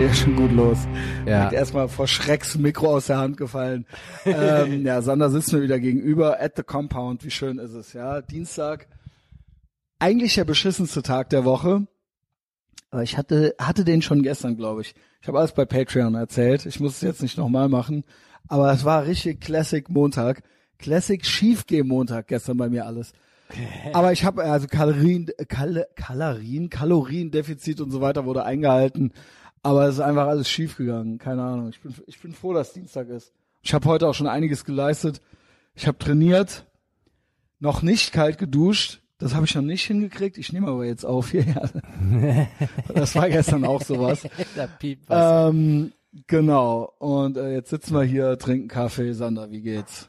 geht ja schon gut los. Ja. Hat erstmal vor Schrecks Mikro aus der Hand gefallen. ähm, ja, Sander sitzt mir wieder gegenüber at the Compound. Wie schön ist es, ja? Dienstag. Eigentlich der beschissenste Tag der Woche. Aber ich hatte, hatte den schon gestern, glaube ich. Ich habe alles bei Patreon erzählt. Ich muss es jetzt nicht nochmal machen. Aber es war richtig Classic Montag. Classic Schiefgeh Montag gestern bei mir alles. Aber ich habe also Kalorien, Kal Kalorien, Kaloriendefizit und so weiter wurde eingehalten. Aber es ist einfach alles schief gegangen. Keine Ahnung. Ich bin, ich bin froh, dass Dienstag ist. Ich habe heute auch schon einiges geleistet. Ich habe trainiert, noch nicht kalt geduscht. Das habe ich noch nicht hingekriegt. Ich nehme aber jetzt auf hier. das war gestern auch sowas. da piept was. Ähm, genau. Und äh, jetzt sitzen wir hier, trinken Kaffee. Sander, wie geht's?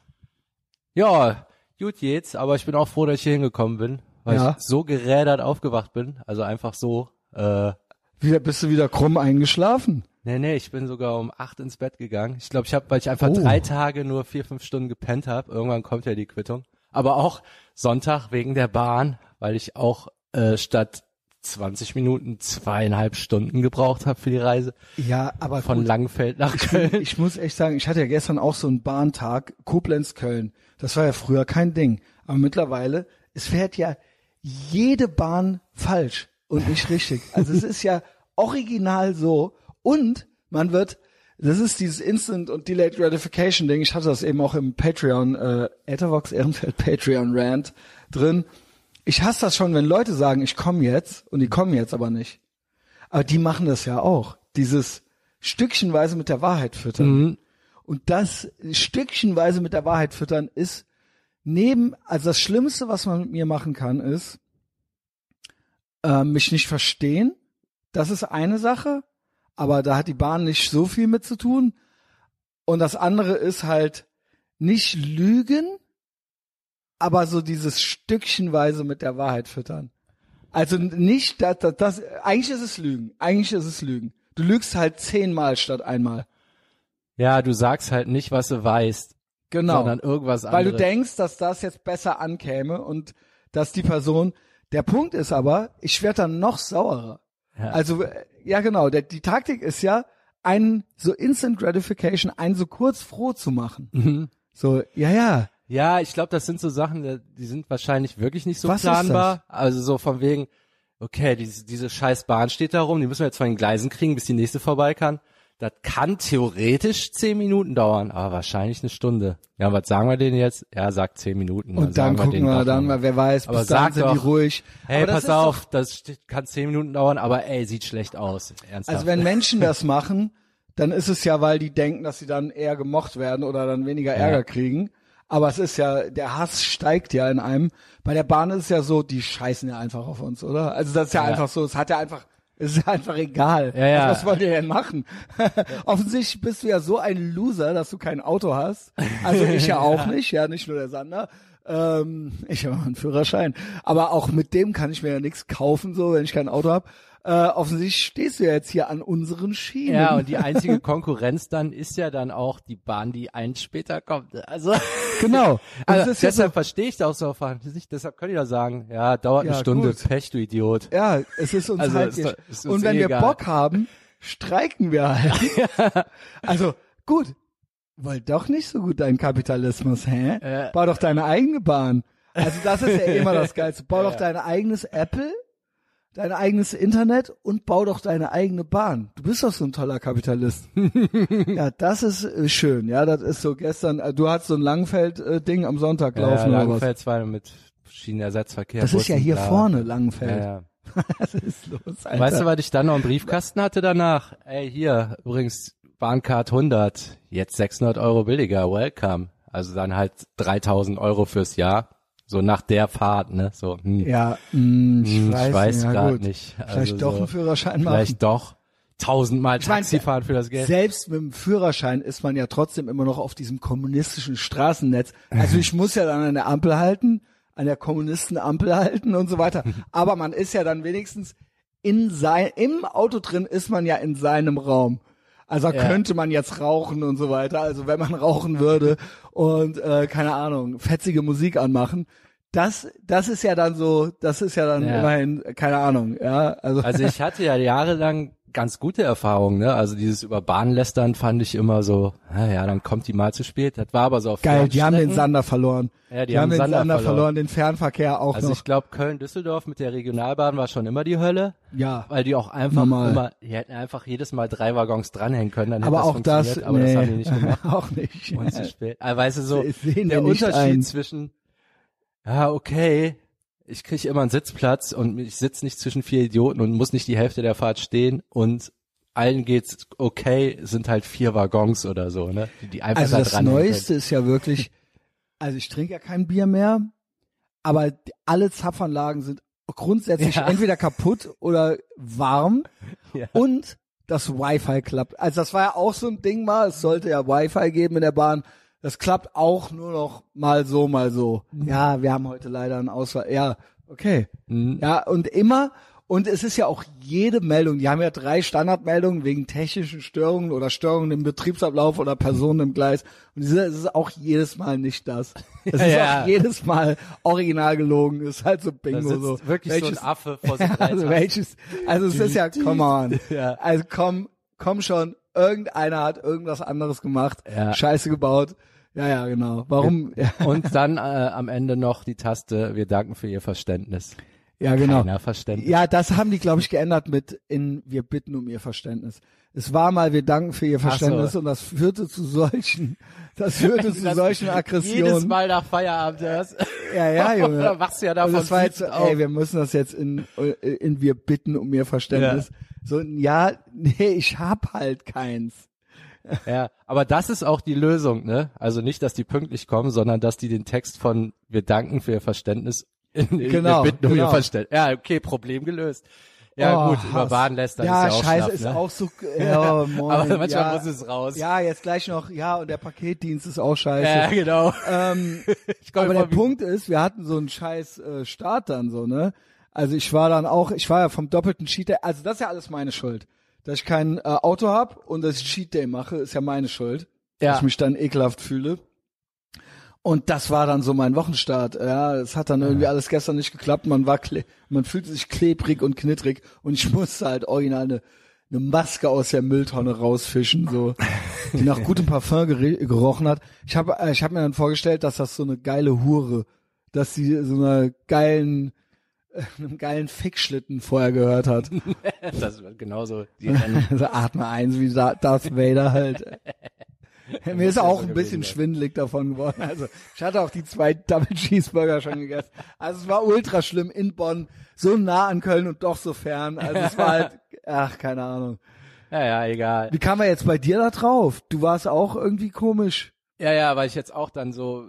Ja, gut geht's, aber ich bin auch froh, dass ich hier hingekommen bin, weil Ja. ich so gerädert aufgewacht bin. Also einfach so. Äh, Wieder, bist du wieder krumm eingeschlafen? nee, nee, ich bin sogar um acht ins Bett gegangen. Ich glaube, ich habe, weil ich einfach Oh. drei Tage nur vier, fünf Stunden gepennt habe. Irgendwann kommt ja die Quittung. Aber auch Sonntag wegen der Bahn, weil ich auch äh, statt 20 Minuten zweieinhalb Stunden gebraucht habe für die Reise Ja, aber von gut. Langfeld nach Ich, Köln. ich muss echt sagen, ich hatte ja gestern auch so einen Bahntag, Koblenz-Köln. Das war ja früher kein Ding. Aber mittlerweile, es fährt ja jede Bahn falsch und nicht richtig. Also es ist ja original so. Und man wird, das ist dieses Instant und Delayed Gratification Ding. Ich hatte das eben auch im Patreon, äh, Ethervox Ehrenfeld Patreon Rant drin. Ich hasse das schon, wenn Leute sagen, ich komme jetzt und die kommen jetzt aber nicht. Aber die machen das ja auch. Dieses stückchenweise mit der Wahrheit füttern. Mhm. Und das stückchenweise mit der Wahrheit füttern ist neben, also das Schlimmste, was man mit mir machen kann, ist äh, mich nicht verstehen. Das ist eine Sache, aber da hat die Bahn nicht so viel mit zu tun. Und das andere ist halt nicht lügen, aber so dieses Stückchenweise mit der Wahrheit füttern. Also nicht, das, das, das, eigentlich ist es Lügen. Eigentlich ist es Lügen. Du lügst halt zehnmal statt einmal. Ja, du sagst halt nicht, was du weißt, Genau. sondern irgendwas Weil anderes. du denkst, dass das jetzt besser ankäme und dass die Person. Der Punkt ist aber, ich werde dann noch sauerer. Ja. Also äh, ja genau, der, die Taktik ist ja, einen so Instant Gratification, einen so kurz froh zu machen. Mhm. So, ja, ja. Ja, ich glaube, das sind so Sachen, die- sind wahrscheinlich wirklich nicht so Was planbar. Also so von wegen, okay, diese, diese scheiß Bahn steht da rum, die müssen wir jetzt von den Gleisen kriegen, bis die nächste vorbei kann. Das kann theoretisch zehn Minuten dauern, aber wahrscheinlich eine Stunde. Ja, was sagen wir denen jetzt? Ja, sagt zehn Minuten. Und dann gucken denen wir doch dann mal, wer weiß, Aber bis sag sind die doch, ruhig. Hey, pass auf, das kann zehn Minuten dauern, aber ey, sieht schlecht aus. Ernsthaft. also wenn Menschen das machen, dann ist es ja, weil die denken, dass sie dann eher gemocht werden oder dann weniger Ärger kriegen. Aber es ist ja, der Hass steigt ja in einem. Bei der Bahn ist es ja so, die scheißen ja einfach auf uns, oder? Also das ist ja, Ja. einfach so, es hat ja einfach, es ist einfach egal. Ja, ja. Also was wollt ihr denn machen? Offensichtlich bist du ja so ein Loser, dass du kein Auto hast. Also ich ja auch nicht, ja, nicht nur der Sander. Ähm, ich habe einen Führerschein. Aber auch mit dem kann ich mir ja nichts kaufen, so, wenn ich kein Auto habe. Äh, offensichtlich stehst du ja jetzt hier an unseren Schienen. Ja, und die einzige Konkurrenz dann ist ja dann auch die Bahn, die eins später kommt. Also, genau. Also ja deshalb verstehe ich das auch so auf nicht. Deshalb können die ja sagen, ja, dauert Ja, eine Stunde, gut. Pech, du Idiot. Ja, es ist uns Also, halt ist doch- ist uns Und wenn eh wir egal. Bock haben, streiken wir halt. also gut, wollt doch nicht so gut deinen Kapitalismus, hä? Äh. Bau doch deine eigene Bahn. Also das ist ja immer das Geilste. Bau doch Ja. dein eigenes Apple, dein eigenes Internet und bau doch deine eigene Bahn. Du bist doch so ein toller Kapitalist. ja, das ist äh, schön. Ja, das ist so gestern. Äh, du hast so ein Langfeld-Ding am Sonntag Ja, laufen was? Langfeld zwar mit Schienenersatzverkehr. Das ist ja hier bla. vorne Langfeld. Ja, ja. Was ist los, Alter? Weißt du, was ich dann noch im Briefkasten hatte danach? Ey, hier, übrigens, Bahncard 100, jetzt 600 Euro billiger, welcome. Also dann halt 3000 Euro fürs Jahr. So nach der Fahrt, ne? So, hm, Ja, mh, ich hm, weiß, ich weiß ja, gerade nicht. Vielleicht Also doch so, einen Führerschein machen. Vielleicht doch. Tausendmal Ich mein, Taxi fahren für das Geld. Selbst mit dem Führerschein ist man ja trotzdem immer noch auf diesem kommunistischen Straßennetz. Also ich muss ja dann an der Ampel halten, an der Kommunistenampel halten und so weiter. Aber man ist ja dann wenigstens in sein, im Auto drin ist man ja in seinem Raum. Also Ja. könnte man jetzt rauchen und so weiter. Also wenn man rauchen würde und äh, keine Ahnung, fetzige Musik anmachen, das, das ist ja dann so, das ist ja dann Ja. immerhin, keine Ahnung, ja, also, Also ich hatte ja jahrelang ganz gute Erfahrungen, ne? Also dieses über Bahn lästern fand ich immer so, naja, dann kommt die mal zu spät. Das war aber so auf Geil, die haben den. Sander verloren. Ja, die die haben den Sander Sander, verloren. verloren. den Fernverkehr auch Also noch. ich glaube, Köln-Düsseldorf mit der Regionalbahn war schon immer die Hölle, ja. weil die auch einfach Normal. immer, die hätten einfach jedes Mal drei Waggons dranhängen können, dann hätte Aber das auch das, funktioniert, aber nee, das haben die nicht gemacht. auch nicht. Und zu spät. Aber weißt du so, der Unterschied ein. zwischen, ja, okay, ich kriege immer einen Sitzplatz und ich sitze nicht zwischen vier Idioten und muss nicht die Hälfte der Fahrt stehen und allen geht's okay, sind halt vier Waggons oder so, ne? Die, die einfach Also da das Neueste ist ja wirklich, also ich trinke ja kein Bier mehr, aber alle Zapfanlagen sind grundsätzlich Ja. entweder kaputt oder warm Ja. und das Wi-Fi klappt. Also das war ja auch so ein Ding mal, es sollte ja Wi-Fi geben in der Bahn. Das klappt auch nur noch mal so, mal so. Ja, wir haben heute leider einen Ausfall. Ja, okay. Mhm. Ja, und immer, und es ist ja auch jede Meldung, die haben ja drei Standardmeldungen wegen technischen Störungen oder Störungen im Betriebsablauf oder Personen im Gleis. Und diese, es ist auch jedes Mal nicht das. Es ist Ja. auch jedes Mal original gelogen. Es ist halt so Bingo so. wirklich so ein Affe vor so Ja, also welches, also es ist ja, come on. Ja. Also komm, komm schon, irgendeiner hat irgendwas anderes gemacht, Ja. Scheiße gebaut. Ja, ja, genau. Warum? Und dann äh, am Ende noch die Taste, wir danken für Ihr Verständnis. ja genau. Keiner Verständnis. Ja, das haben die, glaube ich, geändert mit in wir bitten um ihr Verständnis. Es war mal, wir danken für ihr Ach so. Verständnis und das führte zu solchen, das führte zu Das- solchen Jedes Aggressionen. Mal nach Feierabend hörst. Ja, ja, Junge. Da wachst du ja davon das war jetzt auf. ey, wir müssen das jetzt in, in wir bitten um ihr Verständnis. So, ja, nee, ich hab halt keins. Ja, aber das ist auch die Lösung, ne? Also nicht, dass die pünktlich kommen, sondern dass die den Text von wir danken für ihr Verständnis in, in Genau, wir bitten um genau. ihr Verständnis. Ja, okay, Problem gelöst. Ja Oh, gut, über lässt dann ja, ist ja auch scheiße, schlaff, ist ne? auch so, ja, moin, Aber manchmal ja, muss es raus. Ja, jetzt gleich noch, ja, und der Paketdienst ist auch scheiße. Ja, genau. Ähm, aber der Punkt ist, wir hatten so einen scheiß äh, Start dann so, ne? Also ich war dann auch, ich war ja vom doppelten Cheat Day, also das ist ja alles meine Schuld. Dass ich kein äh, Auto hab und dass ich Cheat Day mache, ist ja meine Schuld. Ja. Dass ich mich dann ekelhaft fühle. Und das war dann so mein Wochenstart. Ja, es hat dann irgendwie alles gestern nicht geklappt. Man war, man fühlte sich klebrig und knittrig und ich musste halt original eine, eine Maske aus der Mülltonne rausfischen, so, die nach gutem Parfum gerochen hat. Ich habe, äh, ich habe mir dann vorgestellt, dass das so eine geile Hure, dass sie so einer geilen, äh, einem geilen Fickschlitten vorher gehört hat. Das wird genauso. Die. Also atme eins wie Da- Darth Vader halt. Mir ist auch ein bisschen schwindelig davon geworden. Also ich hatte auch die zwei Double Cheeseburger schon gegessen. Also es war ultra schlimm in Bonn, so nah an Köln und doch so fern. Also es war halt, ach, keine Ahnung. Ja, ja, egal. Wie kam er jetzt bei dir da drauf? Du warst auch irgendwie komisch. Ja, ja, weil ich jetzt auch dann so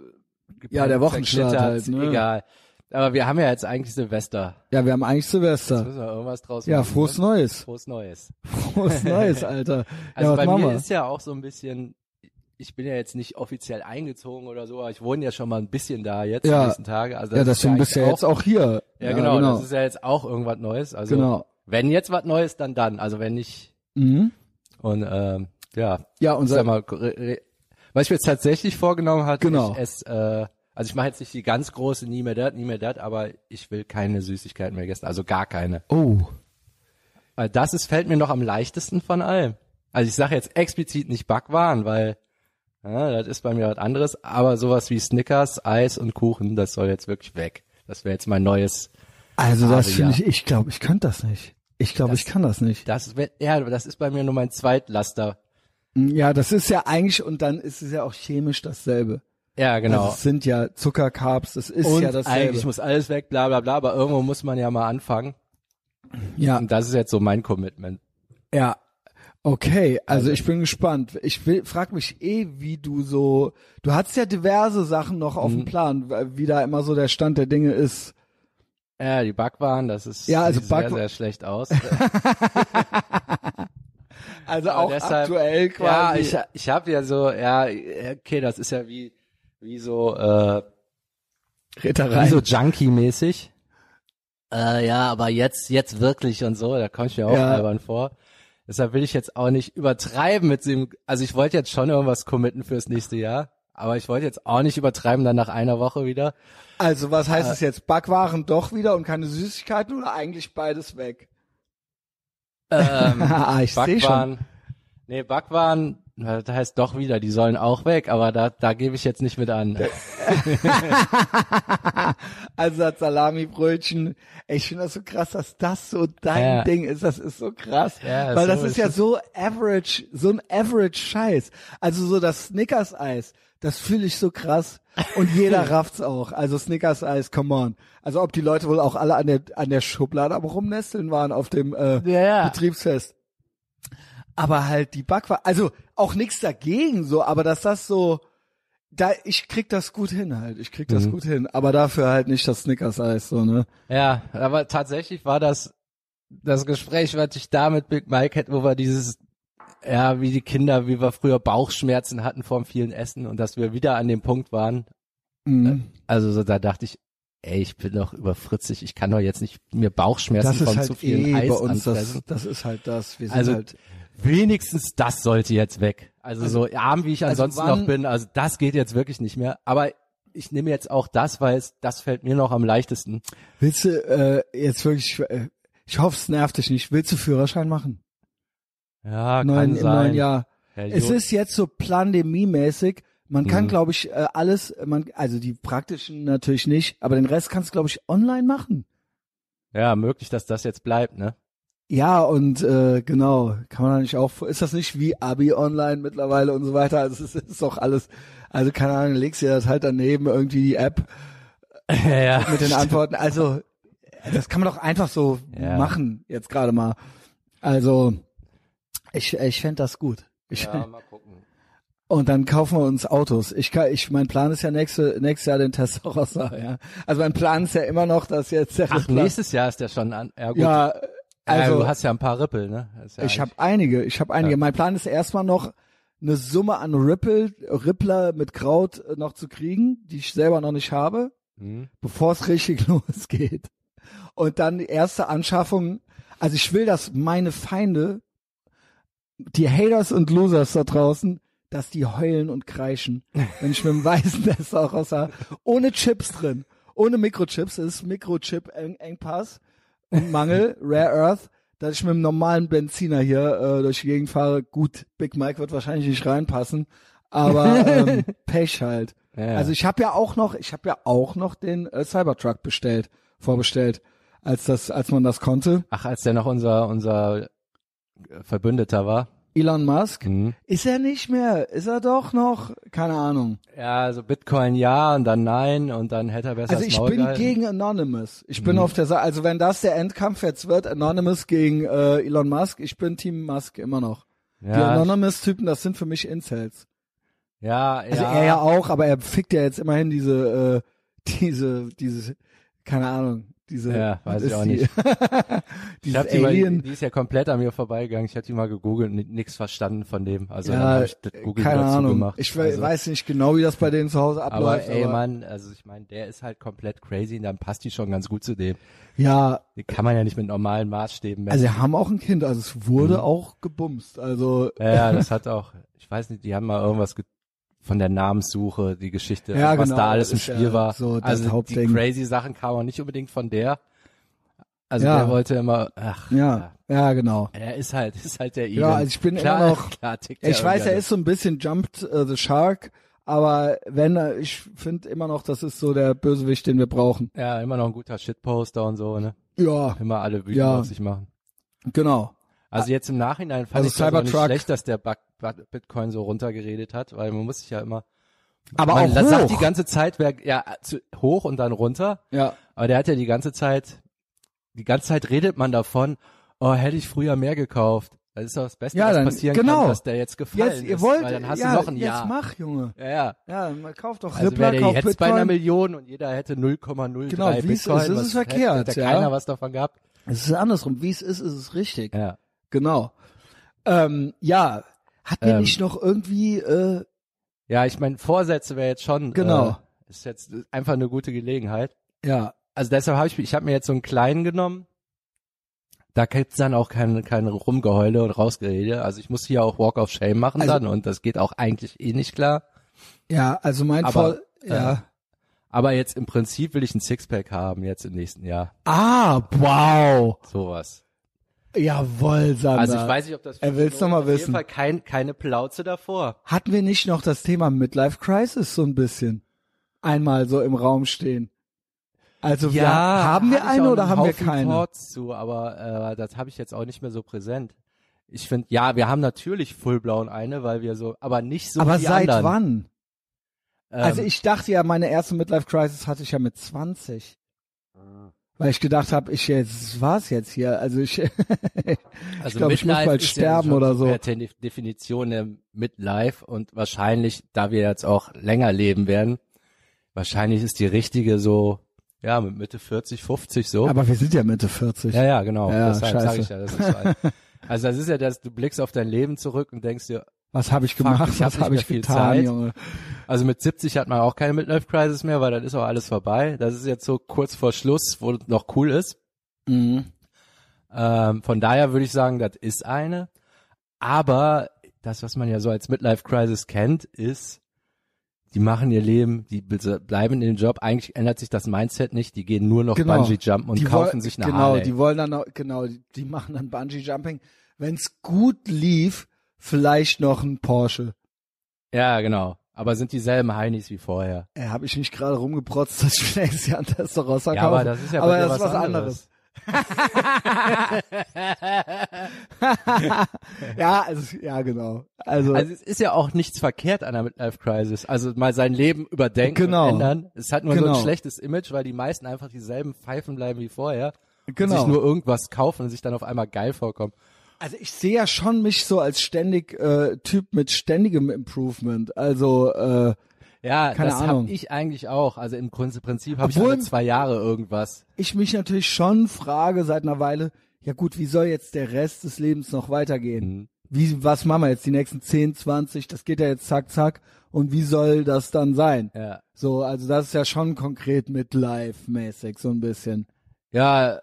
Ja, der Wochenstart halt, ne? Egal. Aber wir haben ja jetzt eigentlich Silvester. Ja, wir haben eigentlich Jetzt Silvester. müssen wir irgendwas draus Ja, machen. frohes ne? Neues. Frohes Neues. Frohes Neues, Alter. Also ja, bei mir wir? ist ja auch so ein bisschen, ich bin ja jetzt nicht offiziell eingezogen oder so, aber ich wohne ja schon mal ein bisschen da jetzt Ja. die nächsten Tage. Also ja, ist deswegen bist du ja jetzt auch hier. Ja, genau, das ist ja jetzt auch irgendwas Neues. Also Genau. wenn jetzt was Neues, dann dann. Also wenn nicht Mhm. und ähm, ja, Ja, sag unser, mal, was ich mir jetzt tatsächlich vorgenommen hatte, Genau. ich esse, äh, also ich mache jetzt nicht die ganz große, nie mehr das, nie mehr das, aber ich will keine Süßigkeiten mehr essen, also gar keine. oh. Weil das ist, fällt mir noch am leichtesten von allem. Also ich sage jetzt explizit nicht Backwaren, weil ja, das ist bei mir was anderes, aber sowas wie Snickers, Eis und Kuchen, das soll jetzt wirklich weg. Das wäre jetzt mein neues, Also das finde ich, ich glaube, ich könnte das nicht. Ich glaube, Das- ich kann das nicht. das ja, das ist bei mir nur mein Zweitlaster. Ja, das ist ja eigentlich, und dann ist es ja auch chemisch dasselbe. Ja, genau. Also es sind ja Zuckercarbs, das ist und ja dasselbe. eigentlich muss alles weg, bla bla bla, aber irgendwo muss man ja mal anfangen. ja, Und das ist jetzt so mein Commitment. ja. Okay, also ich bin gespannt. Ich will, frag mich eh, wie du so, du hast ja diverse Sachen noch auf Mhm. dem Plan, wie da immer so der Stand der Dinge ist. Ja, die Backwaren, das ist Ja, also sieht sehr, Backwa- sehr schlecht aus. Also Aber auch deshalb- aktuell ja, quasi. ich, ich habe ja so, ja, okay, das ist ja wie, wie so, äh, Ritterei. wie so Junkie-mäßig. Äh, ja, aber jetzt, jetzt wirklich und so, da komme ich mir auch Ja. albern vor. Deshalb will ich jetzt auch nicht übertreiben mit dem, also ich wollte jetzt schon irgendwas committen fürs nächste Jahr, aber ich wollte jetzt auch nicht übertreiben dann nach einer Woche wieder. Also was heißt Äh, es jetzt? Backwaren doch wieder und keine Süßigkeiten oder eigentlich beides weg? Ähm, Ah, ich seh schon. Backwaren. Nee, Backwaren, das heißt doch wieder, die sollen auch weg, aber da, da gebe ich jetzt nicht mit an. also das Salami-Brötchen, ich finde das so krass, dass das so dein Ja. Ding ist. Das ist so krass. Ja, weil so das ist ist ja so average, so ein average Scheiß. Also so das Snickers-Eis, das fühle ich so krass. Und jeder rafft's auch. Also Snickers-Eis, come on. Also ob die Leute wohl auch alle an der, an der Schublade am Rumnesteln waren auf dem äh, Ja, ja. Betriebsfest. Aber halt die Backwaren, also auch nichts dagegen so, aber dass das so, da ich krieg das gut hin halt, ich krieg das Mhm. gut hin, aber dafür halt nicht das Snickers-Eis so ne. Ja, aber tatsächlich war das das Gespräch, was ich da mit Big Mike hätte, wo wir dieses, ja, wie die Kinder, wie wir früher Bauchschmerzen hatten vor dem vielen Essen und dass wir wieder an dem Punkt waren. Mhm. Also so, da dachte ich, ey, ich bin doch über 40, ich kann doch jetzt nicht mir Bauchschmerzen von halt zu vielen eh Eis bei uns, das, das ist halt das. Wir sind Also halt, wenigstens das sollte jetzt weg. Also, so arm, wie ich also ansonsten wann- noch bin, also das geht jetzt wirklich nicht mehr. Aber ich nehme jetzt auch das, weil es, das fällt mir noch am leichtesten. willst du äh, jetzt wirklich, äh, ich hoffe, es nervt dich nicht, willst du Führerschein machen? Ja, Neun, kann Im sein. neuen Jahr. Herr Es ist jetzt so pandemiemäßig. Man kann, Mhm. glaube ich, äh, alles, man, also die praktischen natürlich nicht, aber den Rest kannst du, glaube ich, online machen. ja, möglich, dass das jetzt bleibt, ne? Ja, und äh, genau, kann man da nicht auch, ist das nicht wie Abi online mittlerweile und so weiter? Also es ist, ist doch alles, also keine Ahnung, legst dir das halt daneben, irgendwie die App ja, ja. mit den Antworten. Also das kann man doch einfach so Ja. machen, jetzt gerade mal. Also ich, ich fänd das gut. Ich, Ja, mal gucken. Und dann kaufen wir uns Autos. Ich kann, ich, mein Plan ist ja nächste, nächstes Jahr den Testarossa, ja. Also mein Plan ist ja immer noch, dass jetzt der Ach, Rippler- nächstes Jahr ist der schon an. Ja, gut. ja, also du hast ja ein paar Rippel, ne? Ja ich habe einige, ich habe einige. Ja. Mein Plan ist erstmal noch eine Summe an Ripple, Rippler mit Kraut äh, noch zu kriegen, die ich selber noch nicht habe, Hm. bevor es richtig losgeht. Und dann die erste Anschaffung. Also ich will, dass meine Feinde, die Haters und Losers da draußen, dass die heulen und kreischen, wenn ich mit dem weißen Testarossa ohne Chips drin, ohne Mikrochips, das ist Mikrochip-Engpass und Mangel, Rare Earth, dass ich mit dem normalen Benziner hier äh, durch die Gegend fahre. Gut, Big Mike wird wahrscheinlich nicht reinpassen, aber ähm, Pech halt. Ja. Also ich habe ja auch noch, ich habe ja auch noch den äh, Cybertruck bestellt, vorbestellt, als das, als man das konnte. Ach, als der noch unser unser Verbündeter war. Elon Musk Mhm. ist er nicht mehr, ist er doch noch, keine Ahnung. Ja, also Bitcoin ja und dann nein und dann hätte er besser Also ich bin gehalten. gegen Anonymous. Ich bin Mhm. auf der Seite, also wenn das der Endkampf jetzt wird, Anonymous gegen äh, Elon Musk, ich bin Team Musk immer noch. Die ja, Anonymous-Typen, das sind für mich Incels. ja, Also ja. er ja auch, aber er fickt ja jetzt immerhin diese, äh, diese, diese, keine Ahnung, diese, Ja, weiß ich auch die? nicht. Ich hab die, mal, die ist ja komplett an mir vorbeigegangen. Ich hatte die mal gegoogelt und nichts verstanden von dem. Also ja, hab ich das Google keine dazu Ahnung. gemacht. Ich also, weiß nicht genau, wie das bei denen zu Hause aber abläuft. ey, Mann, also ich meine, der ist halt komplett crazy und dann passt die schon ganz gut zu dem. Ja, Die kann man ja nicht mit normalen Maßstäben messen. also sie haben auch ein Kind, also es wurde Mhm. auch gebumst. Also ja, ja, das hat auch, ich weiß nicht, die haben mal irgendwas ge von der Namenssuche, die Geschichte, Ja, was genau, da alles im ist ja Spiel war. so das also die Hauptding. crazy Sachen kamen nicht unbedingt von der. Also Ja. der wollte immer, ach, ja, ja, genau. Er ist halt, ist halt der Elon. Ja, also ich bin klar, immer noch- Klar, tickt Ich weiß, er ist so ein bisschen jumped uh, the shark, aber wenn ich finde immer noch, das ist so der Bösewicht, den wir brauchen. Ja, immer noch ein guter Shitposter und so, ne? Ja, Immer alle wütend Ja. auf sich machen. genau. Also jetzt im Nachhinein fand Also ich das auch nicht schlecht, dass der Bug- Bug- Bitcoin so runtergeredet hat, weil man muss sich ja immer, Aber man auch sagt hoch. die ganze Zeit, wer, ja, zu, hoch und dann runter, ja, aber der hat ja die ganze Zeit, die ganze Zeit redet man davon, oh, hätte ich früher mehr gekauft. Das ist doch das Beste, Ja, was dann- passieren genau. kann, dass der jetzt gefallen jetzt, ihr ist, wollt, weil dann hast ja, du noch ein jetzt Jahr. mach, Junge. Ja, ja. Ja, man kauft doch Also Rippler, der kauft jetzt bei einer Bitcoin. Million und jeder hätte 0,03 Genau, wie es Bitcoin. ist, ist was es verkehrt, Hätte ja. keiner was davon gehabt. Es ist andersrum. Wie es ist, ist es richtig. Ja. Genau. Ähm, ja, hatten wir Ähm, nicht noch irgendwie, äh, Ja, ich meine, Vorsätze wäre jetzt schon, Genau. äh, ist jetzt einfach eine gute Gelegenheit. ja, Also deshalb habe ich, ich habe mir jetzt so einen kleinen genommen. Da gibt's dann auch kein, kein Rumgeheule und Rausgerede. Also ich muss hier auch Walk of Shame machen Also- dann und das geht auch eigentlich eh nicht klar. ja, also mein Aber, Vor, ja. äh, Aber jetzt im Prinzip will ich ein Sixpack haben jetzt im nächsten Jahr. ah, wow. Sowas. Jawohl, Sander. Also ich weiß nicht, ob das Er will's noch mal auf jeden wissen. Fall kein, keine Plauze davor. Hatten wir nicht noch das Thema Midlife Crisis so ein bisschen? Einmal so im Raum stehen. Also wir, haben wir eine oder haben wir Haufen keine? Thoughts zu, aber äh, das habe ich jetzt auch nicht mehr so präsent. Ich finde, ja, wir haben natürlich Fullblauen eine, weil wir so, aber nicht so Aber seit anderen. wann? Ähm, Also ich dachte ja, meine erste Midlife Crisis hatte ich ja mit 20. Weil ich gedacht habe, ich jetzt war's jetzt hier. Also ich, also glaub, ich muss bald sterben ja oder so. per De Definition der Midlife und wahrscheinlich, da wir jetzt auch länger leben werden, wahrscheinlich ist die richtige so, ja, mit Mitte 40, 50 so. aber wir sind ja Mitte 40. Ja, ja, genau. Ja, Deshalb scheiße. sage ich ja, das ist so alt. Also das ist ja das, du blickst auf dein Leben zurück und denkst dir, Was habe ich Fuck, gemacht? ich hab Was habe mehr ich viel getan, Zeit. Junge? also mit 70 hat man auch keine Midlife Crisis mehr, weil dann ist auch alles vorbei. Das ist jetzt so kurz vor Schluss, wo es noch cool ist. Mhm. Ähm, von daher würde ich sagen, das ist eine. Aber das, was man ja so als Midlife Crisis kennt, ist, die machen ihr Leben, die be- bleiben in dem Job. Eigentlich ändert sich das Mindset nicht. Die gehen nur noch Genau. Bungee Jumpen und Die kaufen sich eine Genau, Harley. die wollen dann noch, genau, die, die machen dann Bungee Jumping. Wenn's gut lief, vielleicht noch ein Porsche. ja, genau. Aber sind dieselben Heinis wie vorher. Äh, habe ich nicht gerade rumgeprotzt, dass ich nächstes Jahr ein Testosteron Ja, aber das ist ja aber das ist was was anderes. ja, also, ja, genau. Also, Also es ist ja auch nichts verkehrt an der Midlife Crisis. Also mal sein Leben überdenken Genau. und ändern. Es hat nur so Genau. ein schlechtes Image, weil die meisten einfach dieselben Pfeifen bleiben wie vorher. Und Genau. sich nur irgendwas kaufen und sich dann auf einmal geil vorkommen. Also ich sehe ja schon mich so als ständig äh, Typ mit ständigem Improvement. Also äh, Ja, Keine das Ahnung. habe ich eigentlich auch. Also im Prinzip habe ich alle zwei Jahre irgendwas. ich mich natürlich schon frage seit einer Weile, ja gut, wie soll jetzt der Rest des Lebens noch weitergehen? Mhm. Wie, was machen wir jetzt die nächsten 10, 20, das geht ja jetzt zack, zack. Und wie soll das dann sein? Ja. So, also das ist ja schon konkret Midlife-mäßig, so ein bisschen. Ja,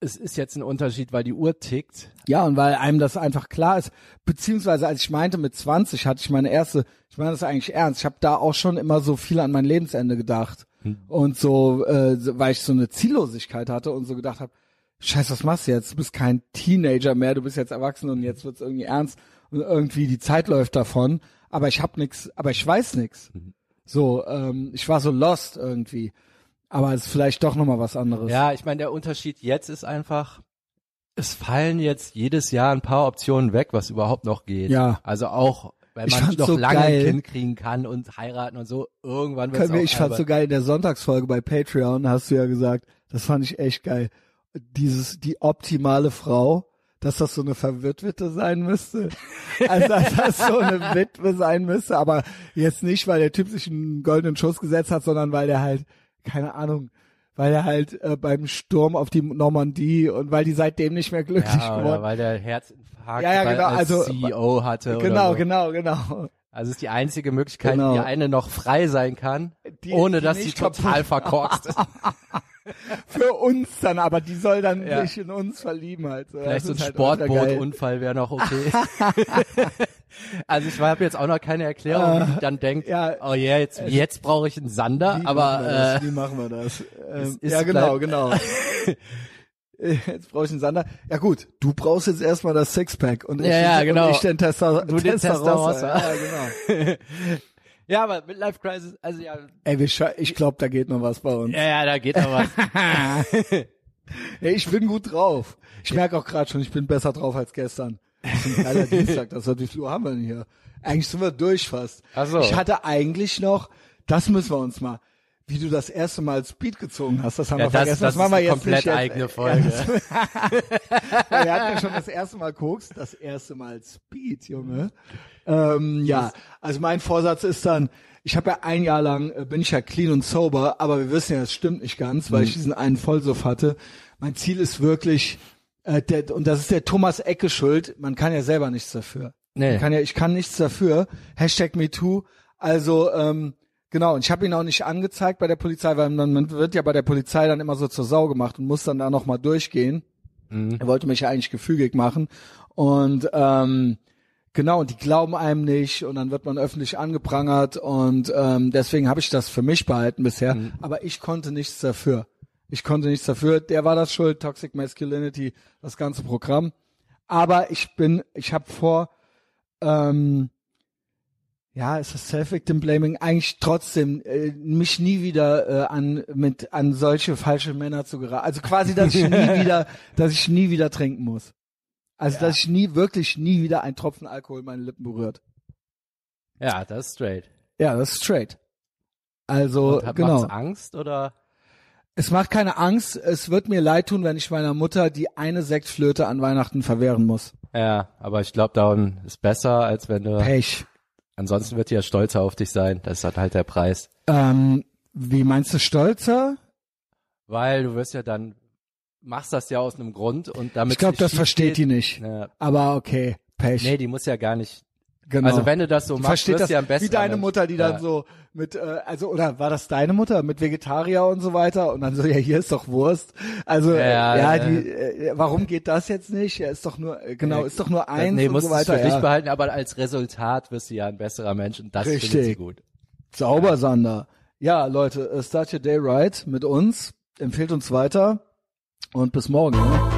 es ist jetzt ein Unterschied, weil die Uhr tickt. Ja, und weil einem das einfach klar ist, beziehungsweise als ich meinte, mit 20 hatte ich meine erste, ich meine das eigentlich ernst, ich habe da auch schon immer so viel an mein Lebensende gedacht. Und so, äh, weil ich so eine Ziellosigkeit hatte und so gedacht habe, scheiße, was machst du jetzt? Du bist kein Teenager mehr, du bist jetzt erwachsen und jetzt wird's irgendwie ernst und irgendwie die Zeit läuft davon, aber ich hab nix, aber ich weiß nix. So, ähm, ich war so lost irgendwie. Aber es ist vielleicht doch nochmal was anderes. Ja, ich meine, der Unterschied jetzt ist einfach, es fallen jetzt jedes Jahr ein paar Optionen weg, was überhaupt noch geht. Ja. Also auch, wenn man noch so lange geil. ein Kind kriegen kann und heiraten und so, irgendwann wird auch ich fand so geil, in der Sonntagsfolge bei Patreon hast du ja gesagt, das fand ich echt geil. Dieses, die optimale Frau, dass das so eine Verwitwete sein müsste. Also, dass das so eine Witwe sein müsste, aber jetzt nicht, weil der Typ sich einen goldenen Schuss gesetzt hat, sondern weil der halt, keine Ahnung, weil er halt äh, beim Sturm auf die Normandie und weil die seitdem nicht mehr glücklich ja, geworden weil der Herzinfarkt Ja, ja, genau, als also- CEO hatte. Genau, so. genau, genau. Also es ist die einzige Möglichkeit, Genau. wie eine noch frei sein kann, Die- ohne die dass sie total verkorkst ist. Für uns dann, aber die soll dann Ja. sich in uns verlieben halt. So. Vielleicht so ein halt. Sportbootunfall wäre noch okay. also ich habe jetzt auch noch keine Erklärung, wie die dann denkt, Äh, ja. oh yeah, jetzt, jetzt brauche ich einen Sander, Wie aber machen äh, wie machen wir das? Ähm, ja, genau, genau. Äh, Jetzt brauche ich einen Sander. Ja gut, du brauchst jetzt erstmal das Sixpack und ich, Ja, ja, und genau. ich den Tester, Du den Testarossa. Ja, genau. Ja, aber Midlife Crisis, also ja, Ey, wir ich glaube, da geht noch was bei uns. ja, ja, da geht noch was. Ey, ich bin gut drauf. Ich merke auch gerade schon, ich bin besser drauf als gestern. Das ist ein geiler Dienstag. Das wie viel Uhr haben wir denn hier? Eigentlich sind wir durch fast. Ach so. Ich hatte eigentlich noch, das müssen wir uns mal, wie du das erste Mal Speed gezogen hast, das haben Ja, wir das, vergessen. das, machen ist wir jetzt komplett nicht jetzt. eigene Folge. Ja, wir hatten ja schon das erste Mal Koks, das erste Mal Speed, Junge. Ähm, ja, also mein Vorsatz ist dann, ich habe ja ein Jahr lang, äh, bin ich ja clean und sober, aber wir wissen ja, das stimmt nicht ganz, weil ich diesen einen Vollsuff hatte. Mein Ziel ist wirklich, äh, der, und das ist der Thomas Ecke schuld, man kann ja selber nichts dafür. Nee. Man kann ja, ich kann nichts dafür. Hashtag MeToo. Also, ähm, genau, und ich habe ihn auch nicht angezeigt bei der Polizei, weil man, man wird ja bei der Polizei dann immer so zur Sau gemacht und muss dann da nochmal durchgehen. Er wollte mich ja eigentlich gefügig machen. Und ähm, genau, und die glauben einem nicht und dann wird man öffentlich angeprangert und ähm, deswegen habe ich das für mich behalten bisher. Aber ich konnte nichts dafür. Ich konnte nichts dafür. Der war das schuld, Toxic Masculinity, das ganze Programm. Aber ich bin, ich habe vor, ähm, ja, ist das Self-Victim Blaming eigentlich trotzdem äh, mich nie wieder äh, an mit an solche falsche Männer zu geraten. Also quasi, dass ich nie wieder, dass ich nie wieder trinken muss. Also Ja. dass ich nie wirklich nie wieder ein Tropfen Alkohol meine Lippen berührt. Ja, das ist straight. Ja, das ist straight. Also Und hat, genau. macht's Angst oder? Es macht keine Angst. Es wird mir leid tun, wenn ich meiner Mutter die eine Sektflöte an Weihnachten verwehren muss. Ja, aber ich glaube, darum ist besser, als wenn du. Pech. Ansonsten wird die ja stolzer auf dich sein. Das ist halt halt der Preis. Ähm, wie meinst du stolzer? Weil du wirst ja dann, machst das ja aus einem Grund und damit. Ich glaube, das versteht die nicht. Ja. Aber okay, Pech. Nee, die muss ja gar nicht. Genau. Also wenn du das so machst, versteht das du ja am besten. wie deine Mutter, die dann ja. so mit, äh, also oder war das deine Mutter mit Vegetarier und so weiter und dann so, ja hier ist doch Wurst. Also Ja, ja, ja. die, äh, warum geht das jetzt nicht? Ja, ist doch nur, äh, genau, ist doch nur eins nee, und musst so weiter. für dich Ja. behalten, aber als Resultat wirst du ja ein besserer Mensch und das findet sie Richtig. gut. Sauber, Sander. Ja, Leute, äh, start your day right mit uns. Empfehlt uns weiter und bis morgen. Ne?